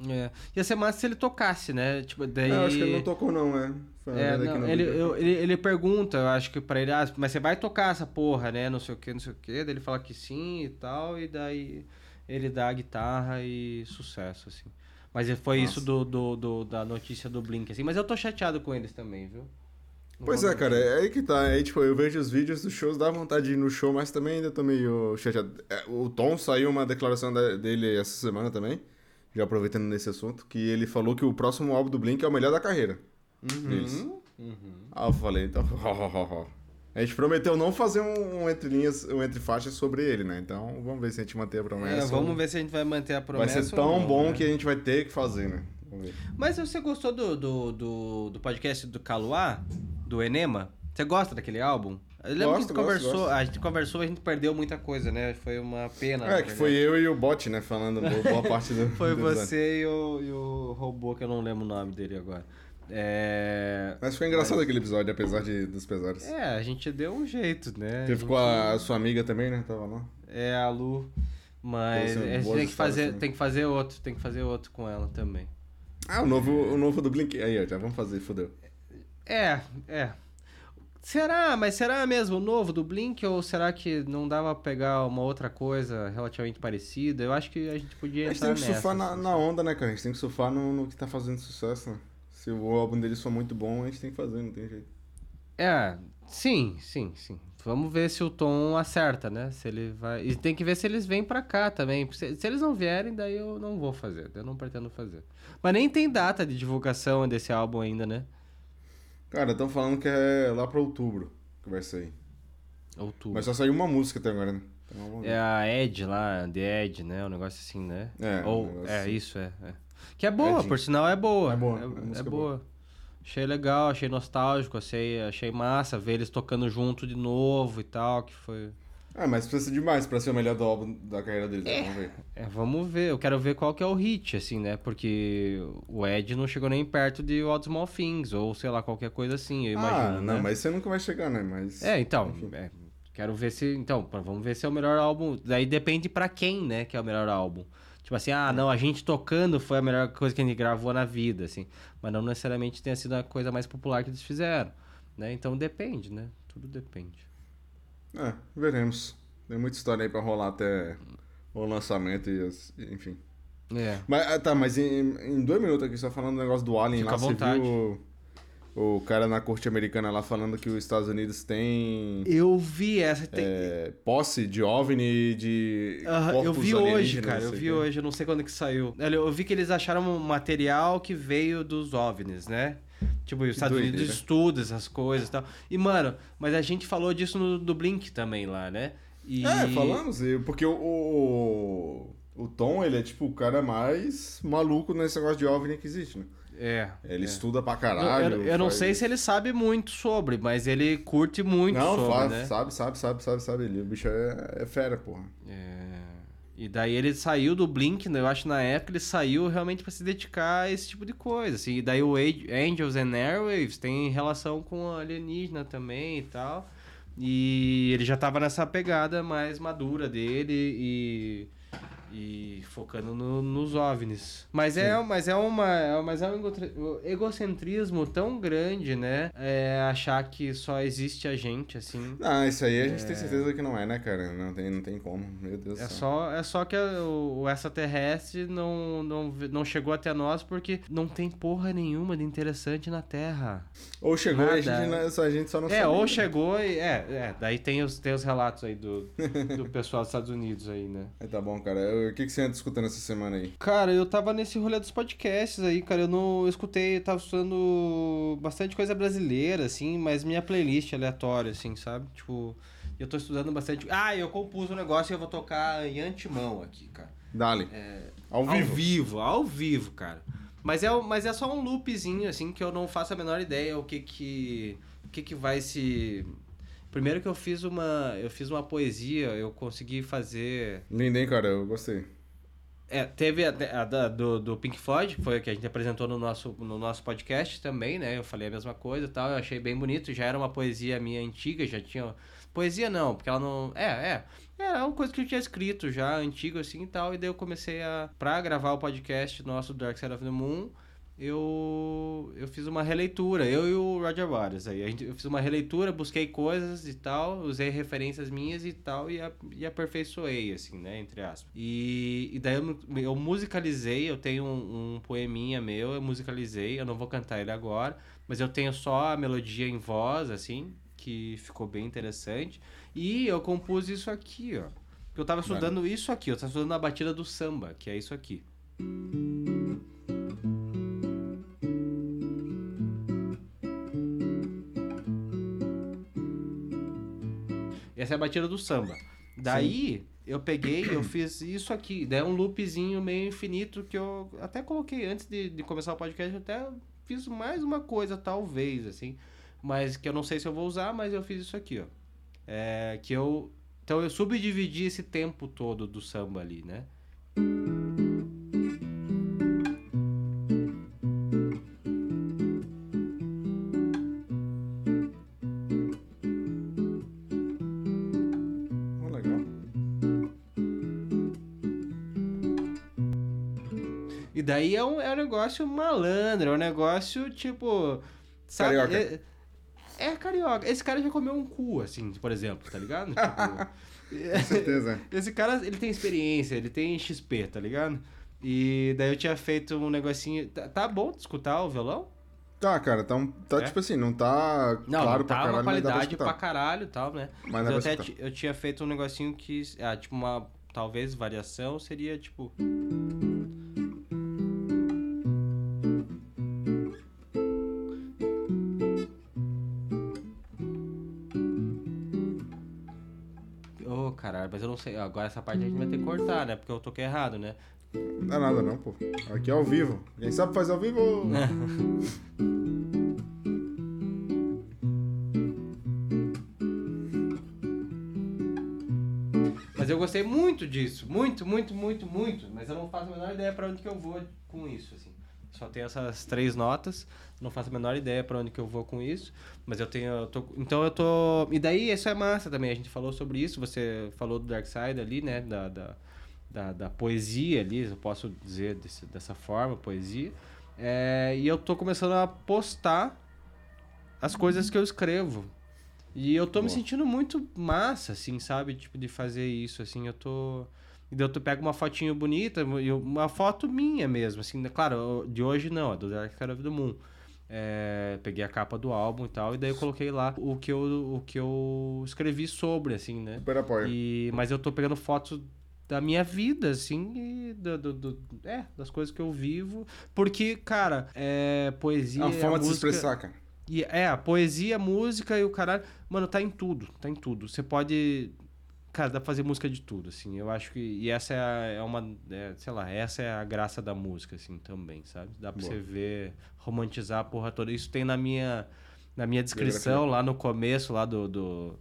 É. Ia ser massa se ele tocasse, né? Tipo, daí... É, acho que ele não tocou, não, é. é não, ele, eu, ele, ele pergunta, eu acho que pra ele, ah, mas você vai tocar essa porra, né? Não sei o que, não sei o que. Daí ele fala que sim e tal, e daí ele dá a guitarra e sucesso, assim. Mas foi Nossa. isso do, do, do, da notícia do Blink, assim. Mas eu tô chateado com eles também, viu? Não pois é, cara, é aí que tá. Aí, tipo, eu vejo os vídeos dos shows, dá vontade de ir no show, mas também ainda tô meio chateado. É, o Tom saiu uma declaração dele essa semana também já aproveitando nesse assunto, que ele falou que o próximo álbum do Blink é o melhor da carreira. Uhum. Uhum. Aí eu falei, então, <laughs> A gente prometeu não fazer um, um entre linhas, um entre faixas sobre ele, né? Então vamos ver se a gente mantém a promessa. É, vamos ver se a gente vai manter a Vai promessa. ser ou tão não, bom né? que a gente vai ter que fazer, né? Vamos ver. Mas você gostou do, do, do, do podcast do Caluá? Do Enema? Você gosta daquele álbum? Eu lembro Gosto, que a gente gosto, conversou, gosto. a gente conversou, a gente perdeu muita coisa, né? Foi uma pena. na É, que foi eu e o bot, né? Falando boa, parte do. <laughs> Foi do você e o, e o robô, que eu não lembro o nome dele agora. É. Mas foi engraçado aquele episódio, apesar de, dos pesares. É, a gente deu um jeito, né? Ficou gente- a, a sua amiga também, né? Tava lá. É, a Lu. Mas Boas- a gente tem que, fazer, histórias tem que fazer outro, tem que fazer outro com ela também. Ah, o novo, o novo do Blink. Aí, ó, já vamos fazer, fodeu. É, é. Será? Mas será mesmo o novo do Blink ou será que não dava pra pegar uma outra coisa relativamente parecida? Eu acho que a gente podia A gente entrar tem que nessa. surfar na, assim. na onda, né, cara? A gente tem que surfar no, no que tá fazendo sucesso, né? Se o álbum deles for muito bom, a gente tem que fazer, não tem jeito. É, sim, sim, sim. Vamos ver se o Tom acerta, né? Se ele vai. E tem que ver se eles vêm pra cá também. Se, se eles não vierem, daí eu não vou fazer. Eu não pretendo fazer. Mas nem tem data de divulgação desse álbum ainda, né? Cara, estão falando que é lá pra outubro que vai sair. Outubro. Mas só saiu uma música até agora, né? Então. É a Ed lá, The Ed, né? Um negócio assim, né? É, um Ou, negócio é, assim. isso, é, é. Que é boa, Edinho. por sinal é boa. É boa, É, é é boa. Achei legal, achei nostálgico, achei, achei massa ver eles tocando junto de novo e tal, que foi... Ah, mas precisa de mais pra ser o melhor do álbum da carreira deles, né? vamos ver. É, vamos ver, eu quero ver qual que é o hit, assim, né? Porque o Ed não chegou nem perto de All the Small Things, ou sei lá, qualquer coisa assim, eu imagino, ah, não, né? mas você nunca vai chegar, né? Mas... É, então, é, quero ver se. Então, vamos ver se é o melhor álbum. Daí depende pra quem, né, que é o melhor álbum. Tipo assim, ah, não, a gente tocando foi a melhor coisa que a gente gravou na vida, assim. Mas não necessariamente tenha sido a coisa mais popular que eles fizeram, né? Então depende, né? Tudo depende. É, veremos. Tem muita história aí pra rolar até o lançamento e as... enfim. É. Mas, ah, tá, mas em, em dois minutos aqui, só falando do negócio do Alien Fica lá, você viu o, o cara na corte americana lá falando que os Estados Unidos têm Eu vi essa. tem- é, posse de OVNI de Aham, eu vi hoje, cara. Eu vi o quê. hoje, eu não sei quando que saiu. Eu vi que eles acharam um material que veio dos OVNIs, né? Tipo, os Estados doideira. Unidos estudam essas coisas e tal. E, mano, mas a gente falou disso no, do Blink também lá, né? E... É, falamos, porque o, o, o Tom, ele é tipo o cara mais maluco nesse negócio de OVNI que existe, né? É. Ele é. estuda pra caralho. eu- eu não sei se ele sabe muito sobre, mas ele curte muito Não, sobre, faz, né? sabe, sabe, sabe, sabe, sabe. Ele, o bicho é, é fera, porra. É. E daí ele saiu do Blink, né? Eu acho na época ele saiu realmente pra se dedicar a esse tipo de coisa, assim. E daí o Angels and Airwaves tem relação com alienígena também e tal. E ele já tava nessa pegada mais madura dele e e focando no- nos OVNIs. Mas é, mas é uma, é- mas é um ego- egocentrismo tão grande, né? É achar que só existe a gente assim. Ah, isso aí a gente tem certeza que não é, né, cara? Não tem, não tem como. Meu Deus É só, é só que a- o, o extraterrestre não, não, não chegou até nós porque não tem porra nenhuma de interessante na Terra. Ou chegou e a gente, não- a gente só não é, ou chegou e. É, é, daí tem os, tem os relatos aí do, do <laughs> pessoal dos Estados Unidos aí, né? Aí tá bom, cara. Eu- O que, que você anda escutando essa semana aí? Cara, eu tava nesse rolê dos podcasts aí, cara. Eu não eu escutei, eu tava estudando bastante coisa brasileira, assim, mas minha playlist é aleatória, assim, sabe? Tipo, eu tô estudando bastante. Ah, eu compus um negócio e eu vou tocar em antemão aqui, cara. Dali. Ao Ao vivo. vivo, ao vivo, cara. Mas é, mas é só um loopzinho, assim, que eu não faço a menor ideia o que que, o que, que vai se... Primeiro que eu fiz uma, eu fiz uma poesia, eu consegui fazer... Lindo, hein, cara? Eu gostei. É, teve a, a da- do, do Pink Floyd, que foi a que a gente apresentou no nosso, no nosso podcast também, né? Eu falei a mesma coisa e tal, eu achei bem bonito. Já era uma poesia minha antiga, já tinha... Poesia não, porque ela não... É, é. Era uma coisa que eu tinha escrito já, antigo assim e tal. E daí eu comecei a... Pra gravar o podcast nosso Dark Side of the Moon, eu, eu fiz uma releitura, eu e o Roger Waters aí. A gente, eu fiz uma releitura, busquei coisas e tal, usei referências minhas e tal, e, a, e aperfeiçoei, assim, né, entre aspas. E, e daí eu, eu musicalizei, eu tenho um, um poeminha meu, eu musicalizei, eu não vou cantar ele agora, mas eu tenho só a melodia em voz, assim, que ficou bem interessante. E eu compus isso aqui, ó. Porque eu tava estudando isso aqui, eu tava estudando a batida do samba, que é isso aqui. Essa é a batida do samba. Daí eu peguei, eu fiz isso aqui. Daí é um loopzinho meio infinito que eu até coloquei antes de, de começar o podcast. Eu até fiz mais uma coisa, talvez, assim. Mas que eu não sei se eu vou usar, mas eu fiz isso aqui, ó. É, que eu. Então eu subdividi esse tempo todo do samba ali, né? Daí é um, é um negócio malandro, é um negócio tipo. Sabe? Carioca. É, é carioca. Esse cara já comeu um cu, assim, por exemplo, tá ligado? <laughs> Tipo, Com certeza. <laughs> esse cara, ele tem experiência, ele tem XP, tá ligado? E daí eu tinha feito um negocinho. Tá, tá bom de escutar o violão? Tá, cara, tá, um- tá É? tipo assim, não tá Não, claro não pra tá caralho, uma pra qualidade escutar. pra caralho e tal, né? Mas Mas eu pra até eu tinha feito um negocinho que. Ah, tipo uma. Talvez variação seria tipo. Mas eu não sei. Agora essa parte a gente vai ter que cortar, né? Porque eu toquei errado, né? Não dá nada não, pô. Aqui é ao vivo. Quem sabe fazer ao vivo? <laughs> Mas eu gostei muito disso. Muito, muito, muito, muito. Mas eu não faço a menor ideia pra onde que eu vou com isso, assim. Só tem essas três notas. Não faço a menor ideia pra onde que eu vou com isso. Mas eu tenho. eu tô- então eu tô. E daí isso é massa também. A gente falou sobre isso. Você falou do Dark Side ali, né? Da, da, da, da poesia ali, eu posso dizer desse- dessa forma, poesia. É, e eu tô começando a postar as coisas que eu escrevo. E eu tô me Boa. sentindo muito massa, assim, sabe? Tipo, de fazer isso, assim, eu tô... E daí eu tô- pego uma fotinho bonita, uma foto minha mesmo, assim, né? claro, de hoje não, é do Dark Side of the Moon. É, peguei a capa do álbum e tal, e daí eu coloquei lá o que eu, o que eu escrevi sobre, assim, né? Super apoio. E, mas eu tô pegando fotos da minha vida, assim, e do, do- do- é, das coisas que eu vivo. Porque, cara, é, poesia. É uma a forma de se música- expressar, cara. E, é, a poesia, a música e o caralho. Mano, tá em tudo, tá em tudo. Você pode. Cara, dá pra fazer música de tudo, assim. Eu acho que. E essa é, a- é uma. é, sei lá, essa é a graça da música, assim, também, sabe? Dá pra Boa. você ver, romantizar a porra toda. Isso tem na minha. Na minha descrição, lá no começo, lá do, do,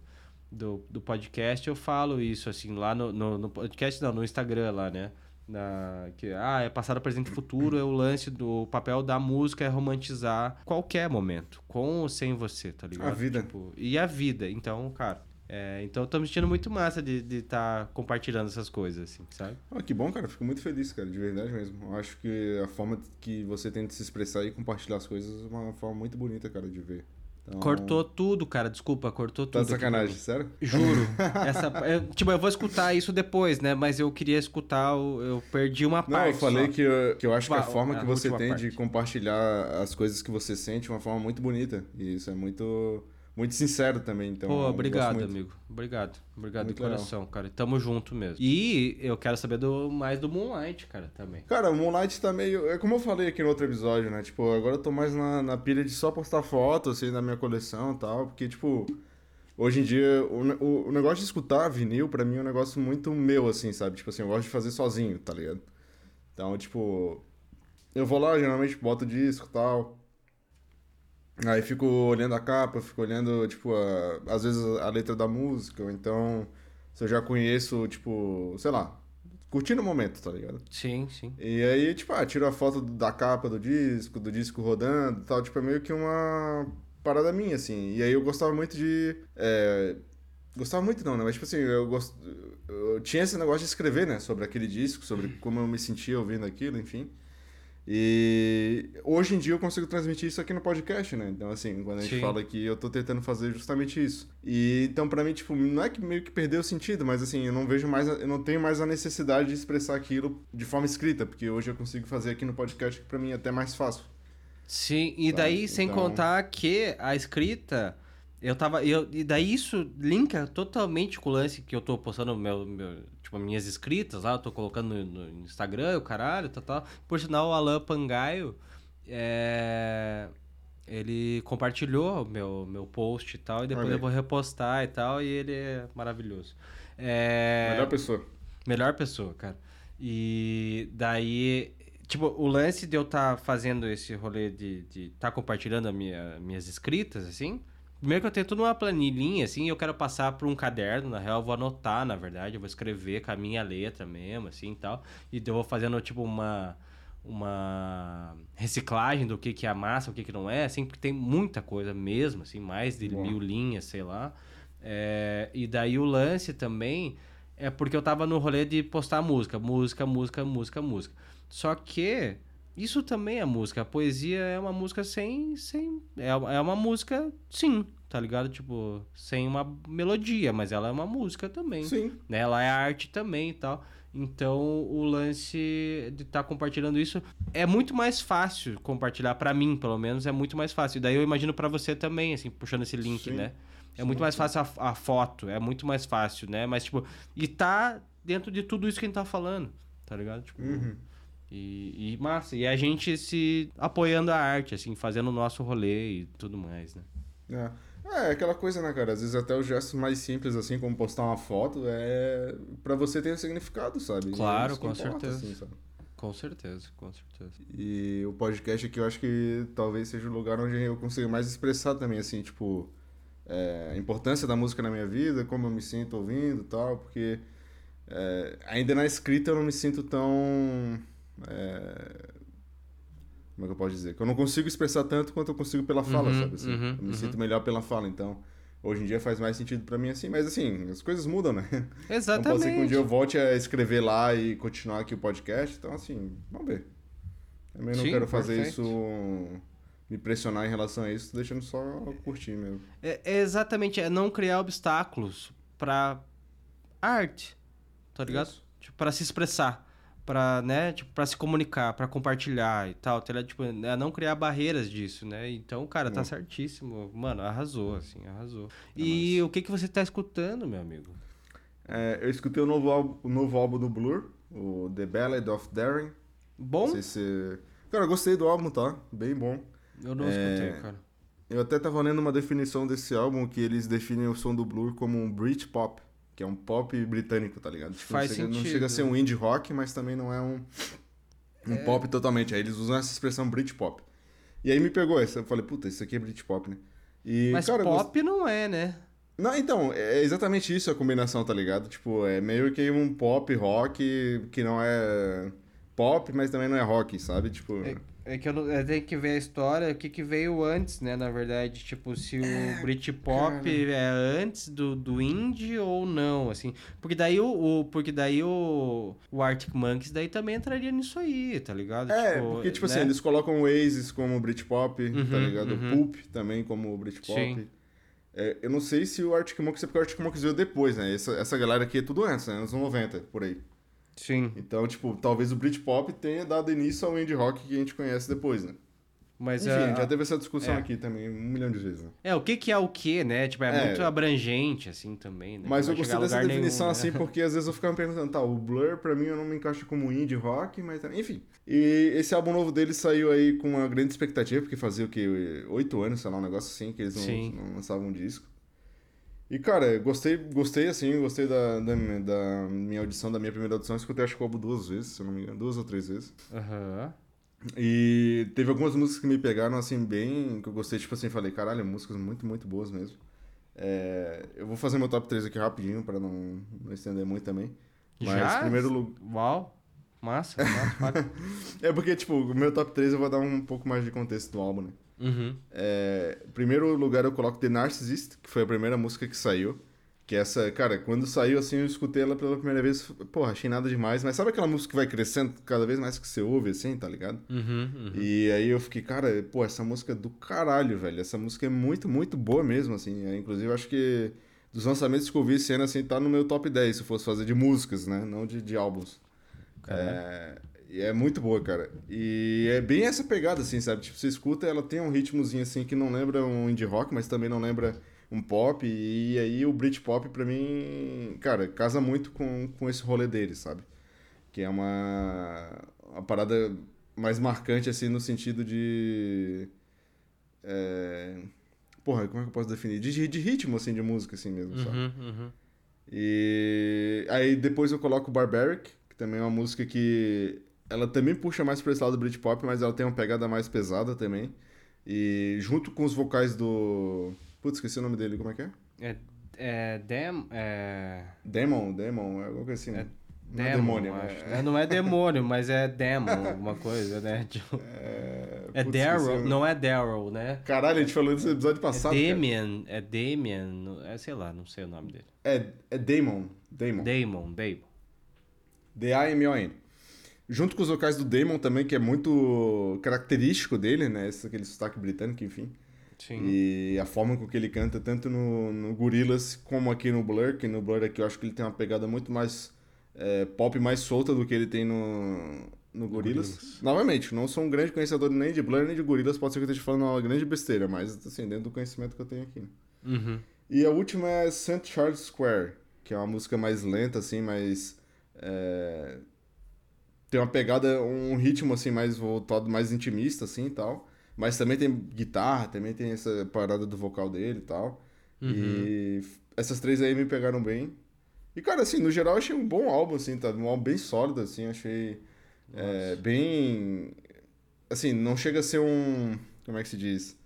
do, do podcast, eu falo isso, assim, lá no, no, no podcast, não, no Instagram lá, né? Na, que, ah, é passado, presente e futuro, é o lance do o papel da música é romantizar qualquer momento, com ou sem você, tá ligado? A vida. Tipo, e a vida, então, cara. É, então eu tô me sentindo muito massa de estar de tá compartilhando essas coisas, assim, sabe? Ah, que bom, cara. Fico muito feliz, cara, de verdade mesmo. Eu acho que a forma que você tem de se expressar e compartilhar as coisas é uma forma muito bonita, cara, de ver. Então, Cortou tudo, cara, desculpa, cortou Tá tudo. de aqui, sacanagem, né? sério? Juro. <laughs> Essa, eu, tipo, eu vou escutar isso depois, né? Mas eu queria escutar, o- eu perdi uma Não, parte. eu falei só. que eu, que eu acho que a forma a que você tem de parte. compartilhar as coisas que você sente é uma forma muito bonita. E isso é muito, muito sincero também. Então, Pô, obrigado, amigo. Obrigado. Obrigado Muito de coração, cara. Tamo junto mesmo. E eu quero saber do, mais do Moonlight, cara, também. Cara, o Moonlight tá meio. É como eu falei aqui no outro episódio, né? Tipo, agora eu tô mais na, na pilha de só postar fotos, assim, da minha coleção e tal. Porque, tipo, hoje em dia, o, o, o negócio de escutar vinil, pra mim, é um negócio muito meu, assim, sabe? Tipo assim, eu gosto de fazer sozinho, tá ligado? Então, tipo, eu vou lá, geralmente boto disco e tal. Aí fico olhando a capa, fico olhando, tipo, a- às vezes a letra da música, ou então, se eu já conheço, tipo, sei lá, curtindo o momento, tá ligado? Sim, sim. E aí, tipo, ah, tiro a foto da capa do disco, do disco rodando e tal, tipo, é meio que uma parada minha, assim. E aí eu gostava muito de. é, Gostava muito não, né? Mas, tipo assim, eu, gost... eu tinha esse negócio de escrever, né? Sobre aquele disco, sobre como eu me sentia ouvindo aquilo, enfim. E hoje em dia eu consigo transmitir isso aqui no podcast, né? Então, assim, quando a gente Sim. fala aqui, eu tô tentando fazer justamente isso. E então, pra mim, tipo, não é que meio que perdeu o sentido, mas assim, eu não vejo mais, eu não tenho mais a necessidade de expressar aquilo de forma escrita, porque hoje eu consigo fazer aqui no podcast, que pra mim é até mais fácil. Sim, e daí, sem Então- contar que a escrita. Eu tava. Eu, e daí isso linka totalmente com o lance que eu tô postando meu, meu, tipo, minhas escritas lá, eu tô colocando no, no Instagram, o caralho, tal, tal. Por sinal, o Alan Pangaio. É, ele compartilhou meu, meu post e tal, e depois Olha eu vou repostar e tal, e ele é maravilhoso. É... Melhor pessoa. Melhor pessoa, cara. E daí, tipo, o lance de eu estar fazendo esse rolê de estar tá compartilhando minha, minhas escritas, assim. Primeiro que eu tenho tudo numa planilhinha, assim, eu quero passar para um caderno, na real, eu vou anotar, na verdade, eu vou escrever com a minha letra mesmo, assim e tal. E eu vou fazendo, tipo, uma, uma reciclagem do que, que é a massa, o que, que não é, assim, porque tem muita coisa mesmo, assim, mais de mil linhas, sei lá. É, e daí o lance também é porque eu tava no rolê de postar música, música, música, música, música. Só que isso também é música. A poesia é uma música sem. sem é, é uma música, sim, tá ligado? Tipo, sem uma melodia, mas ela é uma música também. Sim. Né? Ela é arte também e tal. Então, o lance de estar compartilhando isso é muito mais fácil compartilhar pra mim, pelo menos, é muito mais fácil. E daí eu imagino pra você também, assim, puxando esse link, Sim. né? É Sim, muito mais fácil a, a foto, é muito mais fácil, né? Mas, tipo, e tá dentro de tudo isso que a gente tá falando, tá ligado? Tipo, Uhum. E, e massa. E a gente se apoiando a arte, assim, fazendo o nosso rolê e tudo mais, né? É. É, aquela coisa, né, cara? Às vezes até os gestos mais simples, assim, como postar uma foto, é pra você ter significado, sabe? E Claro, com importa, certeza. assim, sabe? Com certeza, com certeza. E o podcast aqui eu acho que talvez seja o lugar onde eu consigo mais expressar também, assim, tipo, é, a importância da música na minha vida, como eu me sinto ouvindo e tal, porque é, ainda na escrita eu não me sinto tão. É, como é que eu posso dizer? Que eu não consigo expressar tanto quanto eu consigo pela fala, Uhum, sabe? Assim, uhum, eu me uhum. sinto melhor pela fala, então. Hoje em dia faz mais sentido pra mim assim, mas assim, as coisas mudam, né? Não <laughs> Exatamente. pode ser que um dia eu volte a escrever lá e continuar aqui o podcast. Então, assim, vamos ver. Também não Sim, quero fazer perfeito. isso, me pressionar em relação a isso, deixando só curtir mesmo. É, é exatamente, é não criar obstáculos pra arte, tá ligado? Isso. Tipo, pra se expressar, pra, né, tipo, pra se comunicar, pra compartilhar e tal, tá ligado? Tipo, é não criar barreiras disso, né? Então, cara, tá Hum. certíssimo. Mano, arrasou, assim, arrasou. E o que que você tá escutando, meu amigo? É, eu escutei o novo, álbum, o novo álbum do Blur, o The Ballad of Darren. Bom? Não sei se... Cara, eu gostei do álbum, tá? Bem bom. Eu não É, escutei, cara. Eu até tava lendo uma definição desse álbum que eles definem o som do Blur como um Britpop, que é um pop britânico, tá ligado? Tipo, Faz não, chega, não chega a ser um indie rock, mas também não é um, um É. pop totalmente. Aí eles usam essa expressão Britpop. E aí me pegou essa, eu falei, puta, isso aqui é Britpop, né? E, Mas cara, eu gost- pop não é, né? Não, então, é exatamente isso a combinação, tá ligado? Tipo, é meio que um pop rock que não é pop, mas também não é rock, sabe? Tipo... É, é que eu, não, eu tenho que ver a história, o que, que veio antes, né? Na verdade, tipo, se o Britpop cara. é antes do, do indie ou não, assim. Porque daí o, o- porque daí o, o Arctic Monkeys daí também entraria nisso aí, tá ligado? É, porque, tipo né? assim, eles colocam o Oasis como Britpop, tá Uhum, ligado? uhum. O Pulp também como Britpop. Sim. É, eu não sei se o Arctic Monkeys é porque o Arctic Monkeys veio depois, né? Essa, essa galera aqui é tudo antes, né? Anos 90, por aí. Sim, Então, tipo, talvez o Britpop tenha dado início ao indie rock que a gente conhece depois, né? mas Enfim, a- já teve essa discussão é. aqui também um milhão de vezes, né? é, o que que é o que, né? Tipo, é, É. muito abrangente, assim, também, né? Mas eu gostei dessa definição nenhum, assim, né? porque às vezes eu ficava me perguntando, tá, o Blur pra mim eu não me encaixo como indie rock, mas enfim. E esse álbum novo dele saiu aí com uma grande expectativa, porque fazia o quê? Oito anos, sei lá, um negócio assim, que eles não, não lançavam um disco. E, cara, gostei, gostei assim, gostei da, da, da minha audição, da minha primeira audição. Escutei acho que o álbum duas vezes, se eu não me engano, duas ou três vezes. Aham. E teve algumas músicas que me pegaram, assim, bem. que eu gostei, tipo assim, falei, caralho, músicas muito, muito boas mesmo. É, eu vou fazer meu top 3 aqui rapidinho, pra não, não estender muito também. Mas, Já? primeiro lugar. Uau, massa, massa. <laughs> É porque, tipo, o meu top 3 eu vou dar um pouco mais de contexto do álbum, né? Uhum. É, primeiro lugar eu coloco The Narcissist, que foi a primeira música que saiu. Que essa, cara, quando saiu assim, eu escutei ela pela primeira vez, porra, achei nada demais. Mas sabe aquela música que vai crescendo cada vez mais que você ouve, assim, tá ligado? Uhum, uhum. E aí eu fiquei, cara, pô, essa música é do caralho, velho. Essa música é muito, muito boa mesmo, assim. É, inclusive, acho que dos lançamentos que eu vi esse ano, assim, tá no meu top 10, se eu fosse fazer de músicas, né? Não de, de álbuns. É, e é muito boa, cara. E é bem essa pegada, assim, sabe? Tipo, você escuta, ela tem um ritmozinho, assim, que não lembra um indie rock, mas também não lembra um pop. E aí o Britpop, pra mim, cara, casa muito com, com esse rolê dele, sabe? Que é uma, uma parada mais marcante, assim, no sentido de... é, Porra, como é que eu posso definir? De, de ritmo, assim, de música, assim mesmo, sabe? Uhum, uhum. E aí depois eu coloco Barbaric, que também é uma música que ela também puxa mais pra esse lado do Britpop, mas ela tem uma pegada mais pesada também. E junto com os vocais do. Putz, esqueci o nome dele, como é que é? É, é, dem, é, Demon, Demon, é alguma coisa assim. né? Não é demon, demônio, eu acho. acho. É, não é demônio, mas é demon, alguma coisa, né? <laughs> Tipo, É, é putz, Daryl, nome. não é Daryl, né? Caralho, a gente falou desse episódio É passado. cara. Damien, é Damien, é, sei lá, não sei o nome dele. É, é Damon. Damon. Damon, Damon. D-A-M-O-N. Junto com os vocais do Damon também, que é muito característico dele, né? Esse, aquele sotaque britânico, enfim. Sim. E a forma com que ele canta, tanto no, no Gorillaz como aqui no Blur, que no Blur aqui eu acho que ele tem uma pegada muito mais é, pop, mais solta do que ele tem no, no Gorillaz. Gorillaz. Novamente, não sou um grande conhecedor nem de Blur nem de Gorillaz, pode ser que eu esteja falando uma grande besteira, mas assim, dentro do conhecimento que eu tenho aqui. né? Uhum. E a última é St. Charles Square, que é uma música mais lenta, assim, mais. é, Tem uma pegada, um ritmo, assim, mais voltado, mais intimista, assim e tal. Mas também tem guitarra, também tem essa parada do vocal dele e tal. E f- essas três aí me pegaram bem. E, cara, assim, no geral, eu achei um bom álbum, assim, tá? Um álbum bem sólido, assim, achei é, bem... Assim, não chega a ser um... Como é que se diz?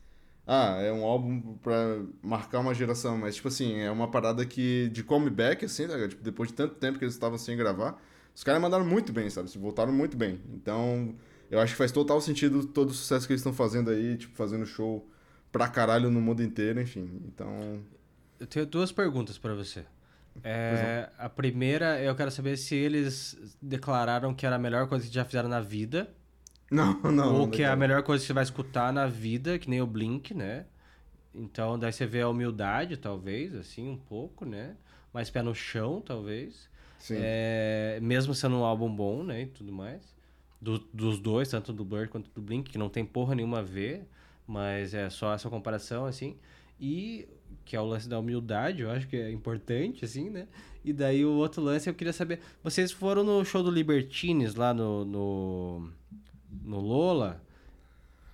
Ah, é um álbum pra marcar uma geração, mas, tipo assim, é uma parada que... De comeback, assim, tá? Tipo, depois de tanto tempo que eles estavam sem gravar, os caras mandaram muito bem, sabe? Se voltaram muito bem. Então, eu acho que faz total sentido todo o sucesso que eles estão fazendo aí, tipo, fazendo show pra caralho no mundo inteiro, enfim. Então... Eu tenho duas perguntas pra você. É, a primeira, eu quero saber se eles declararam que era a melhor coisa que já fizeram na vida, <laughs> Não, não. ou não que é a melhor coisa que você vai escutar na vida, que nem o Blink, né? Então, daí você vê a humildade, talvez, assim, um pouco, né? Mais pé no chão, talvez. Sim. É, mesmo sendo um álbum bom, né? E tudo mais. Do- dos dois, tanto do Blur quanto do Blink, que não tem porra nenhuma a ver, mas é só essa comparação, assim. E que é o lance da humildade, eu acho que é importante, assim, né? E daí o outro lance eu queria saber. Vocês foram no show do Libertines lá no, no, no Lola.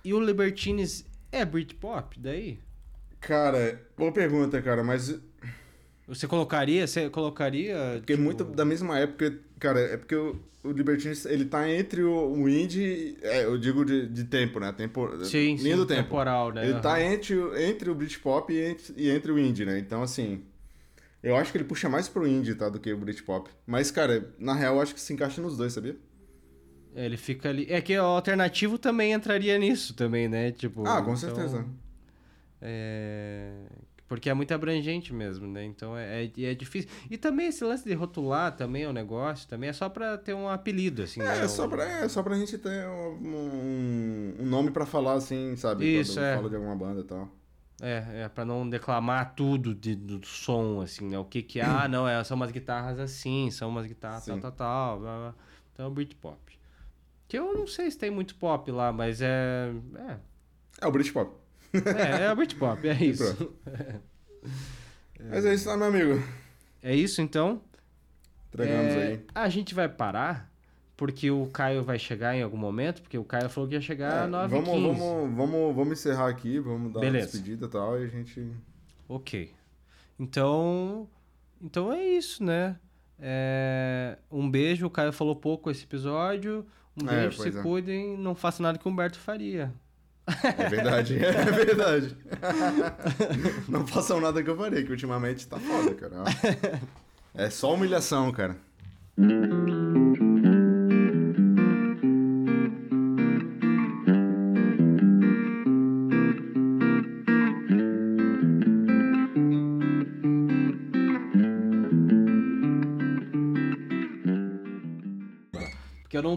E o Libertines é Britpop? Daí? Cara, boa pergunta, cara, mas Você colocaria? Você colocaria. porque tipo, muito da mesma época, cara, é porque o, o Libertines, ele tá entre o, o indie, é, eu digo de, de tempo, né? Tempo, Sim, linha sim, do tempo. temporal, né? Ele tá Aham. entre, o- entre o Britpop e entre, e entre o indie, né? Então, assim, eu acho que ele puxa mais pro indie, tá, do que o Britpop. Mas, cara, na real, eu acho que se encaixa nos dois, sabia? Ele fica ali. É que o alternativo também entraria nisso também, né? Tipo. Ah, com então, certeza. É... Porque é muito abrangente mesmo, né? Então é, é, é difícil. E também esse lance de rotular também é um negócio, também é só pra ter um apelido, assim, É, né? é só pra, é só pra gente ter um, um- nome pra falar, assim, sabe? Isso, Quando é. fala de alguma banda e tal. É, é pra não declamar tudo de, do som, assim, né? O que que é? Ah, não, é, são umas guitarras assim, são umas guitarras tal, Sim. tal, tal. blá, blá. Então é Britpop. Que eu não sei se tem muito pop lá, mas é... É, É o Britpop. É, é Britpop, é isso. Mas é isso, tá, meu amigo? É isso, então? Entregamos É, aí. A gente vai parar, porque o Caio vai chegar em algum momento, porque o Caio falou que ia chegar É, às 9 vamos, 15 vamos, vamos, vamos encerrar aqui, vamos dar Beleza. uma despedida e tal, e a gente. Ok. Então, então é isso, né? É, um beijo, o Caio falou pouco esse episódio. Um É, beijo, se é. cuidem, não faça nada que o Humberto faria. É verdade, <laughs> é verdade. <laughs> Não façam nada que eu farei, que ultimamente tá foda, cara. É só humilhação, cara.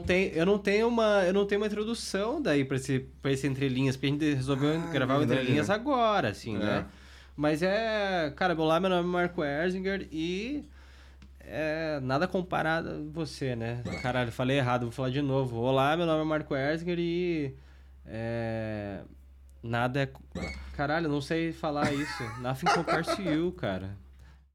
Tenho, eu não tenho uma, eu não tenho uma introdução daí pra esse, pra esse entre linhas, porque a gente resolveu Ah, gravar o entre verdade, linhas né? agora, assim, É. né? Mas é, cara, olá, meu nome é Marco Erzinger e é nada comparado a você, né? Caralho, falei errado, vou falar de novo. Olá, meu nome é Marco Erzinger e é nada é caralho, não sei falar isso. Nothing compares to you, cara.